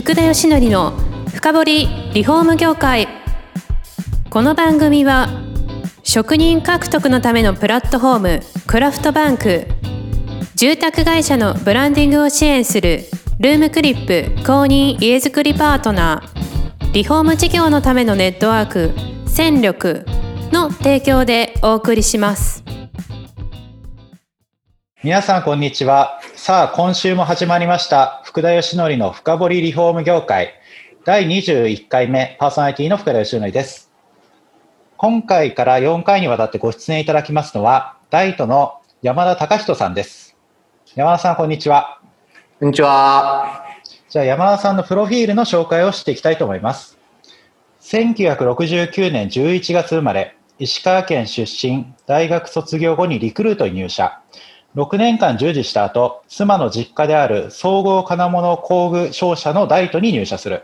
福田義則の深掘りリフォーム業界。この番組は職人獲得のためのプラットフォームクラフトバンク。住宅会社のブランディングを支援するルームクリップ公認家づくりパートナー。リフォーム事業のためのネットワーク戦力の提供でお送りします。皆さんこんにちは。さあ今週も始まりました。福田義則の深掘りリフォーム業界。第21回目パーソナリティの福田義則です。今回から4回にわたってご出演いただきますのはダイトの山田隆人さんです。山田さんこんにちは。こんにちは。じゃあ山田さんのプロフィールの紹介をしていきたいと思います。1969年11月生まれ石川県出身大学卒業後にリクルートに入社6年間従事した後、妻の実家である総合金物工具商社のダイトに入社する。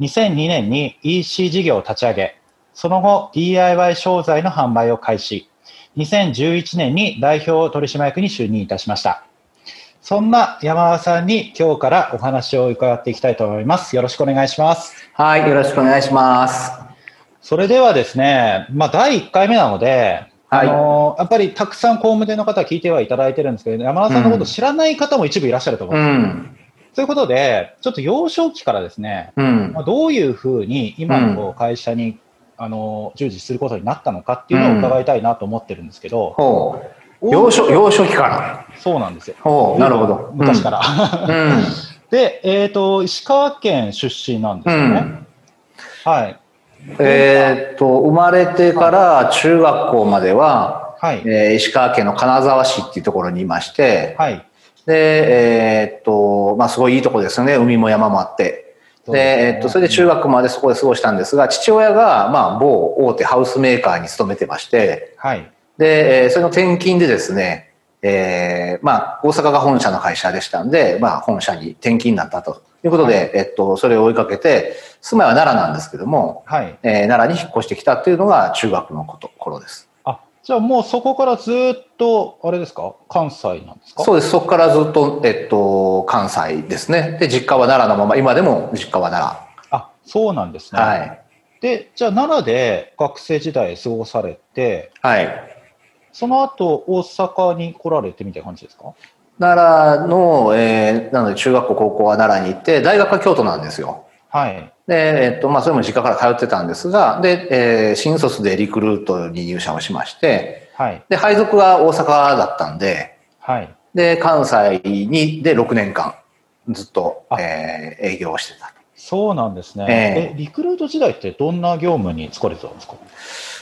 2002年に EC 事業を立ち上げ、その後 DIY 商材の販売を開始。2011年に代表取締役に就任いたしました。そんな山田さんに今日からお話を伺っていきたいと思います。よろしくお願いします。はい、よろしくお願いします。それではですね、まあ、第1回目なので、はい、あのやっぱりたくさん工務店の方聞いてはいただいてるんですけど、山田さんのこと知らない方も一部いらっしゃると思うんですよ。うん。ということで、ちょっと幼少期からですね、うん、まあ、どういうふうに今の会社に、うん、あの従事することになったのかっていうのを伺いたいなと思ってるんですけど、う。ん、幼少幼少期から。そうなんですよ。なるほど。昔から。で、えっ、ー、と、石川県出身なんですよね。はい。えー、っと、生まれてから中学校までは、はい、えー、石川県の金沢市っていうところにいまして、はい、で、えー、っと、まあ、すごいいいとこですよね。海も山もあって。で、えー、っと、それで中学までそこで過ごしたんですが、父親が、まあ、某大手ハウスメーカーに勤めてまして、はい、で、えー、それの転勤でですね、えー、まあ、大阪が本社の会社でしたんで、まあ、本社に転勤になったということで、はい、えっと、それを追いかけて、住まいは奈良なんですけども、はい、えー、奈良に引っ越してきたっていうのが中学のこと頃です。あ、じゃあもうそこからずっと、あれですか？関西なんですか？そうです。そこからずっと、えっと、関西ですね。で、実家は奈良のまま、今でも実家は奈良。あ、そうなんですね。はい。で、じゃあ奈良で学生時代過ごされて、はい。その後、大阪に来られてみたいな感じですか？奈良の、えー、なので中学校、高校は奈良に行って、大学は京都なんですよ。はい。で、えっと、まあ、それも実家から通ってたんですが、で、えー、新卒でリクルートに入社をしまして、はい。で、配属が大阪だったんで、はい。で、関西に、で、6年間、ずっと、えー、営業をしてたそうなんですね。えー、え、リクルート時代ってどんな業務に疲れてたんですか？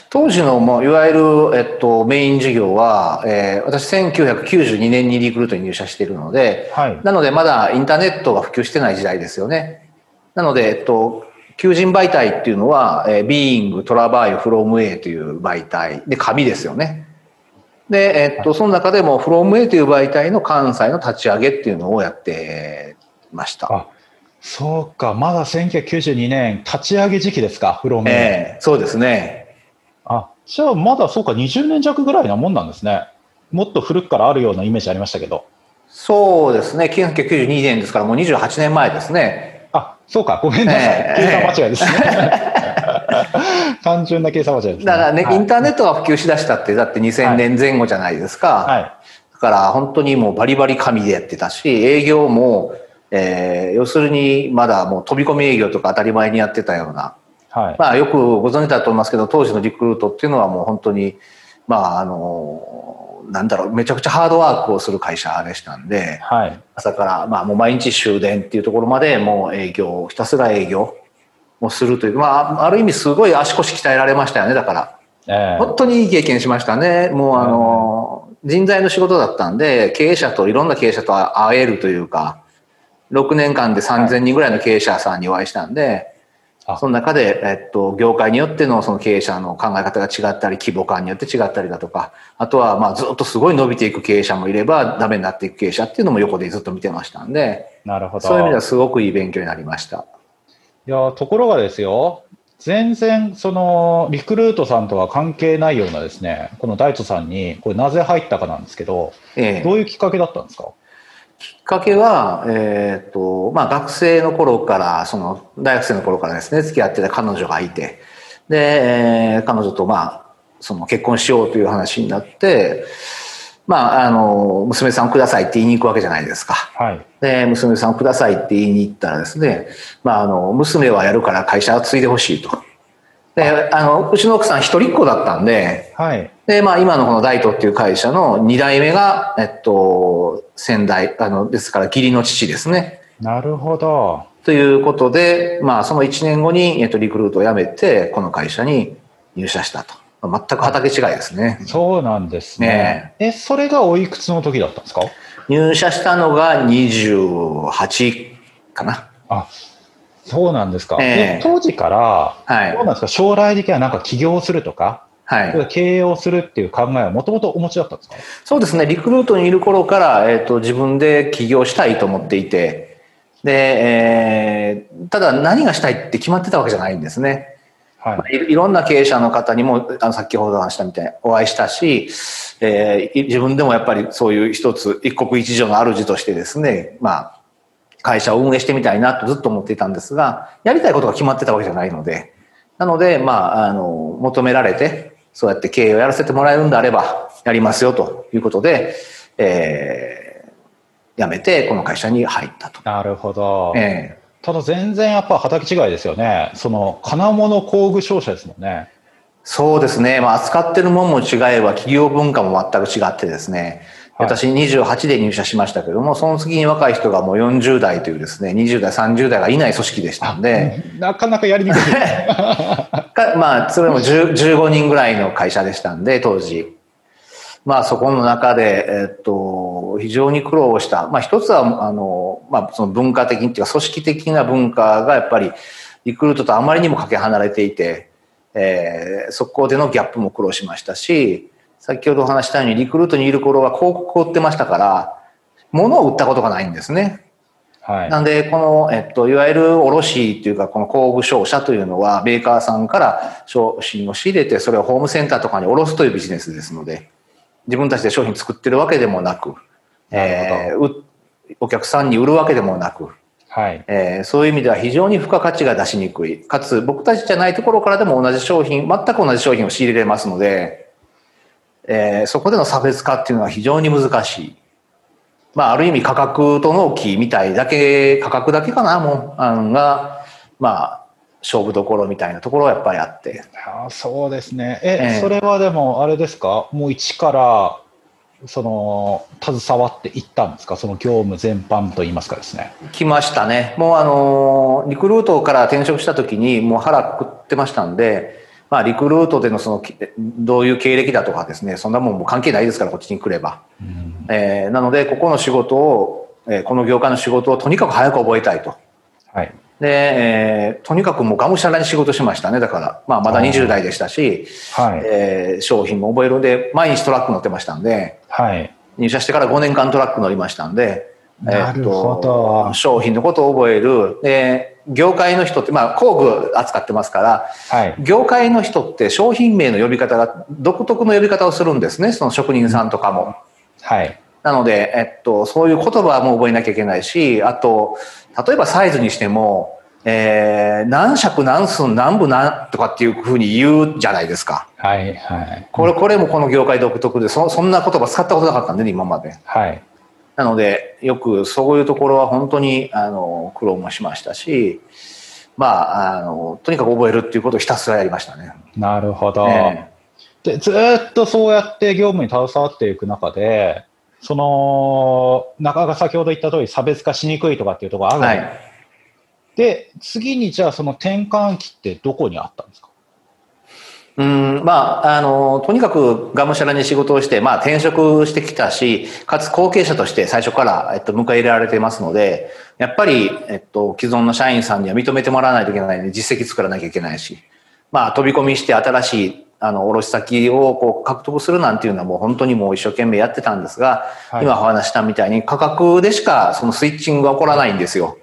当時のもういわゆる、えっと、メイン事業は、えー、私1992年にリクルートに入社しているので、はい、なのでまだインターネットが普及してない時代ですよね。なので、えっと、求人媒体っていうのは、えー、ビーイング、トラバイ、フロム A という媒体で紙ですよね。で、えっと、その中でもフロム A という媒体の関西の立ち上げっていうのをやってました。あそうか、まだ1992年、立ち上げ時期ですか、フロム。えー、そうですね。あ、じゃあまだそうか、20年弱ぐらいなもんなんですね。もっと古くからあるようなイメージありましたけど。そうですね。1992年ですからもう28年前ですね。あ、そうか。ごめんなさい。えー、計算間違いですね。単純な計算間違いです、ね。だからね、はい、インターネットが普及しだしたって、だって2000年前後じゃないですか。はい。だから本当にもうバリバリ紙でやってたし、営業も、えー、要するにまだもう飛び込み営業とか当たり前にやってたようなはい、まあよくご存知だと思いますけど当時のリクルートっていうのはもう本当にまああのなんだろうめちゃくちゃハードワークをする会社でしたんで、はい、朝からまあもう毎日終電っていうところまでもう営業ひたすら営業をするというまあある意味すごい足腰鍛えられましたよねだから、えー、本当にいい経験しましたね。もうあの、人材の仕事だったんで経営者といろんな経営者と会えるというか6年間で3000人ぐらいの経営者さんにお会いしたんで、その中で、えっと、業界によってのその経営者の考え方が違ったり、規模感によって違ったりだとか、あとは、まあ、ずっとすごい伸びていく経営者もいれば、ダメになっていく経営者っていうのも横でずっと見てましたんで、なるほど。そういう意味ではすごくいい勉強になりました。いや、ところがですよ、全然、その、リクルートさんとは関係ないようなですね、この大イさんに、これなぜ入ったかなんですけど、ええ、どういうきっかけだったんですか？きっかけは、えっ、ー、と、まあ学生の頃から、その大学生の頃からですね、付き合ってた彼女がいて、で、えー、彼女とまあ、その結婚しようという話になって、まあ、あの、娘さんくださいって言いに行くわけじゃないですか。はい。で、娘さんくださいって言いに行ったらですね、まあ、あの、娘はやるから会社継いでほしいと。で、あの、うちの奥さん一人っ子だったんで、はい。で、まあ、今のこの大東っていう会社の二代目が、えっと、先代、あの、ですから義理の父ですね。なるほど。ということで、まあ、その1年後に、えっと、リクルートを辞めて、この会社に入社したと。全く畑違いですね。そうなんですね。ねえ、それがおいくつの時だったんですか？入社したのが28かな。あ、そうなんですか。えー、当時から、はい、どうなんですか？将来的にはなんか起業するとか、はい、経営をするっていう考えはもともとお持ちだったんですか？そうですね。リクルートにいる頃から、えっ、ー、と、自分で起業したいと思っていて、で、えー、ただ何がしたいって決まってたわけじゃないんですね。はい、いろんな経営者の方にもあの先ほど話したみたいにお会いしたし、えー、自分でもやっぱりそういう一つ一国一城の主としてですね、まあ、会社を運営してみたいなとずっと思っていたんですがやりたいことが決まってたわけじゃないので。なので、まあ、あの求められてそうやって経営をやらせてもらえるんであればやりますよということで、えー、辞めてこの会社に入ったと。なるほど。えーただ全然やっぱ畑違いですよね。その金物工具商社ですもんね。そうですね。まあ、扱ってるものも違えば、企業文化も全く違ってですね。私28で入社しましたけども、その次に若い人がもう40代というですね、20代、30代がいない組織でしたんで。なかなかやりにくい。まあ、それも15人ぐらいの会社でしたんで、当時。まあそこの中で、えっと、非常に苦労した。まあ一つは、あの、まあその文化的っていうか組織的な文化がやっぱりリクルートとあまりにもかけ離れていて、えー、そこでのギャップも苦労しましたし、先ほどお話したようにリクルートにいる頃は広告を売ってましたから、物を売ったことがないんですね。はい、なんで、この、えっと、いわゆる卸っていうか、この工具商社というのは、メーカーさんから商品を仕入れて、それをホームセンターとかに卸すというビジネスですので、自分たちで商品作ってるわけでもなく、えー、お客さんに売るわけでもなく、はいえー、そういう意味では非常に付加価値が出しにくい。かつ、僕たちじゃないところからでも同じ商品、全く同じ商品を仕入れれますので、えー、そこでの差別化っていうのは非常に難しい。まあ、ある意味価格と納期みたいだけ、価格だけかな、もう、あのが、まあ、勝負どころみたいなところはやっぱりあって。あそうですね。え、えー、それはでもあれですか？もう一からその携わっていったんですか？その業務全般といいますかですね。来ましたね。もうあのリクルートから転職した時にもう腹くくってましたんで、まあリクルートでのそのどういう経歴だとかですね、そんなもんも関係ないですからこっちに来れば。うん、えー、なのでここの仕事を、えー、この業界の仕事をとにかく早く覚えたいと。はい。で、えー、とにかくもうがむしゃらに仕事しましたね。だから、まあまだ20代でしたし、はい、えー、商品も覚えるんで、毎日トラック乗ってましたんで、はい、入社してから5年間トラック乗りましたんで、えー、っと商品のことを覚える。で、業界の人って、まあ工具扱ってますから、はい、業界の人って商品名の呼び方が独特の呼び方をするんですね。その職人さんとかも。はい。なので、えっと、そういう言葉も覚えなきゃいけないし、あと、例えばサイズにしても、えー、何尺何寸何部何とかっていうふうに言うじゃないですか。はいはい。これ、これもこの業界独特で、そそんな言葉使ったことなかったんでね、今まで。はい。なので、よくそういうところは本当に、あの、苦労もしましたし、まあ、あの、とにかく覚えるっていうことをひたすらやりましたね。なるほど。ね、でずっとそうやって業務に携わっていく中で、その、中が先ほど言った通り差別化しにくいとかっていうところある、はい、で、次にじゃあその転換期ってどこにあったんですか？うん、まあ、あの、とにかくがむしゃらに仕事をして、まあ転職してきたし、かつ後継者として最初から、えっと、迎え入れられてますので、やっぱり、えっと、既存の社員さんには認めてもらわないといけないので、実績作らなきゃいけないし、まあ飛び込みして新しいあの、卸先をこう獲得するなんていうのはもう本当にもう一生懸命やってたんですが、はい、今お話したみたいに価格でしかそのスイッチングが起こらないんですよ。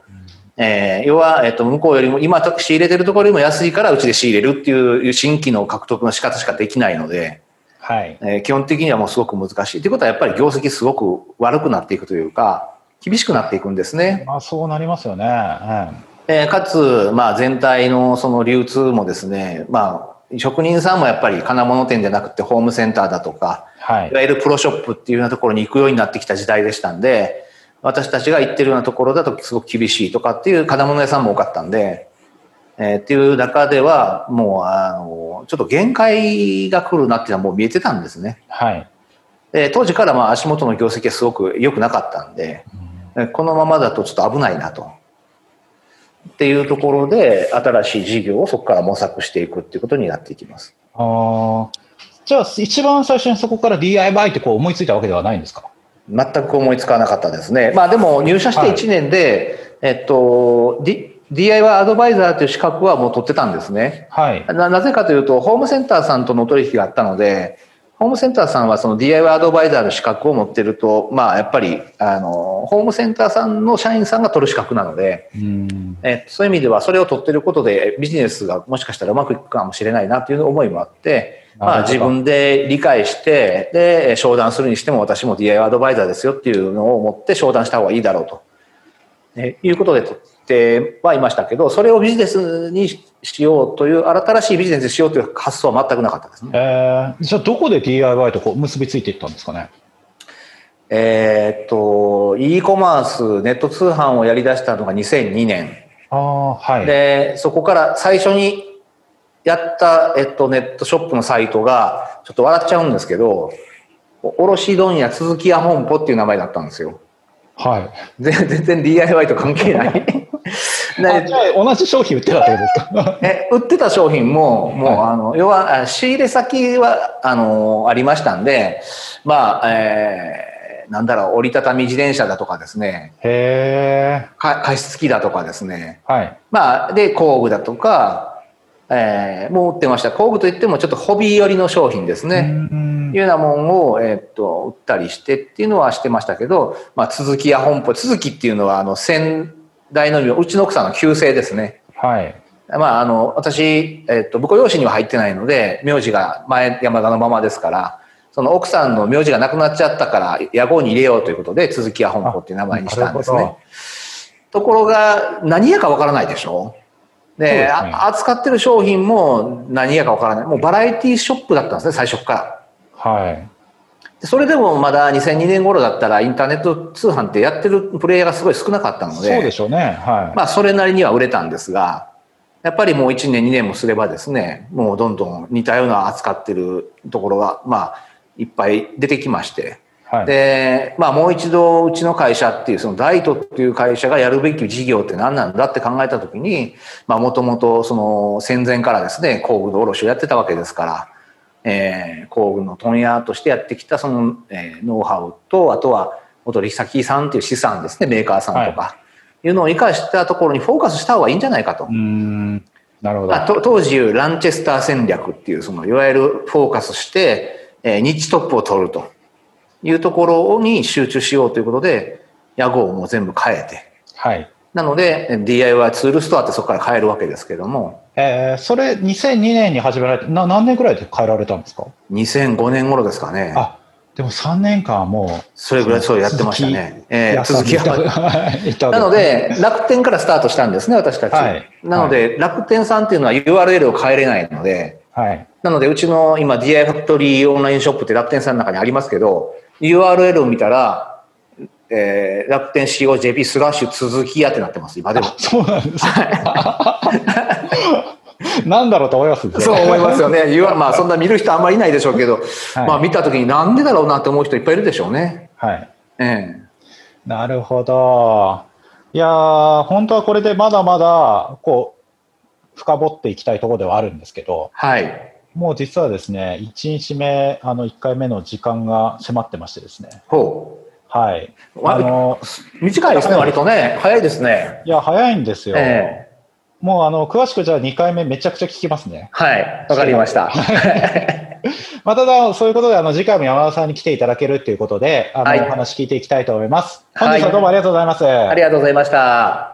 えー、要は、えっ、と、向こうよりも、今仕入れてるところよりも安いからうちで仕入れるっていう新規の獲得の仕方しかできないので、はい。えー、基本的にはもうすごく難しい。ということはやっぱり業績すごく悪くなっていくというか、厳しくなっていくんですね。まあ、そうなりますよね。えー、かつ、まあ、全体のその流通もですね、まあ、職人さんもやっぱり金物店じゃなくてホームセンターだとか、はい、いわゆるプロショップっていうようなところに行くようになってきた時代でしたんで、私たちが行ってるようなところだとすごく厳しいとかっていう金物屋さんも多かったんで、えー、っていう中では、もう、あの、ちょっと限界が来るなっていうのはもう見えてたんですね。はい。で、当時からまあ足元の業績はすごく良くなかったんで、うん、このままだとちょっと危ないなと。っていうところで、新しい事業をそこから模索していくっていうことになっていきます。ああ。じゃあ、一番最初にそこから DIY ってこう思いついたわけではないんですか？全く思いつかなかったですね。まあでも入社して1年で、はい、えっと、D、DIY アドバイザーという資格はもう取ってたんですね。はい。ななぜかというと、ホームセンターさんとの取引があったので、ホームセンターさんはその DIY アドバイザーの資格を持ってると、まあやっぱり、あの、ホームセンターさんの社員さんが取る資格なので、うんえそういう意味ではそれを取ってることでビジネスがもしかしたらうまくいくかもしれないなという思いもあって、まあ、自分で理解して、で、商談するにしても私も DIY アドバイザーですよっていうのを思って商談した方がいいだろうと、えいうことで取ってはいましたけど、それをビジネスにしようという、新しいビジネスにしようという発想は全くなかったですね。えー、じゃあどこで DIY とこう結びついていったんですかね？えー、っと、e コマース、ネット通販をやり出したのが2002年。あはい。で、そこから最初にやった、えっと、ネットショップのサイトが、ちょっと笑っちゃうんですけど、卸問屋続き屋本舗っていう名前だったんですよ。はい。全然 DIY と関係ない じゃあ同じ商品売ってたってことですか？え売ってた商品も、もう、はい、あの、要は、仕入れ先は、あの、ありましたんで、まあ、えー、なんだろう、折りたたみ自転車だとかですね。へ加湿器だとかですね。はい。まあ、で、工具だとか、えー、もう売ってました。工具といってもちょっとホビー寄りの商品ですね。いうようなもんを、えー、っと、売ったりしてっていうのはしてましたけど、まあ、続きや本舗、続きっていうのは、あの、先代のうちの奥さんの旧姓ですね。はい。まあ、あの、私、えー、っと、婿養子には入ってないので、名字が前山田のままですから、その奥さんの名字がなくなっちゃったから、屋号に入れようということで、続きや本舗っていう名前にしたんですね。ところが、何やかわからないでしょ？で、ね、扱ってる商品も何やかわからない。もうバラエティショップだったんですね、最初から。はい。それでもまだ2002年頃だったらインターネット通販ってやってるプレイヤーがすごい少なかったので。そうでしょうね。はい。まあそれなりには売れたんですが、やっぱりもう1年2年もすればですね、もうどんどん似たような扱ってるところが、まあいっぱい出てきまして。はい、で、まあもう一度うちの会社っていう、そのダイトっていう会社がやるべき事業って何なんだって考えたときに、まあもともとその戦前からですね、工具の卸をやってたわけですから、えー、工具の問屋としてやってきたその、えー、ノウハウと、あとはお取引先さんっていう資産ですね、メーカーさんとか、はい、いうのを生かしたところにフォーカスした方がいいんじゃないかと。なるほど。当時ランチェスター戦略っていう、そのいわゆるフォーカスして、えー、ニッチトップを取ると。いうところに集中しようということで、屋号も全部変えて。はい。なので、DIY ツールストアってそこから変えるわけですけども。えー、それ2002年に始められて、な何年ぐらいで変えられたんですか ?2005 年頃ですかね。あ、でも3年間はもう。それぐらいそうやってましたね。えー、続きは。なので、楽天からスタートしたんですね、私たち。はい、なので、はい、楽天さんっていうのは URL を変えれないので、はい。なので、うちの今 DI ファクトリーオンラインショップって楽天さんの中にありますけど、URL を見たら、えー、楽天 COJP スラッシュ続きやってなってます、今でも。そうなんです なんだろうと思います、ね、そう思いますよね。まあ、そんな見る人あんまりいないでしょうけど、はい、まあ、見たときになんでだろうなって思う人いっぱいいるでしょうね。はい。ええなるほど。いや本当はこれでまだまだ、こう、深掘っていきたいところではあるんですけど、はい。もう実はですね、1日目、あの、1回目の時間が迫ってましてですね。ほう。はい。あの、短いですね、割とね。早いですね。いや、早いんですよ。えー、もう、あの、詳しくじゃあ2回目めちゃくちゃ聞きますね。はい。わかりました。まあ、ただ、そういうことで、あの、次回も山田さんに来ていただけるということで、あの、はい、お話聞いていきたいと思います。本日はどうもありがとうございます。はい、ありがとうございました。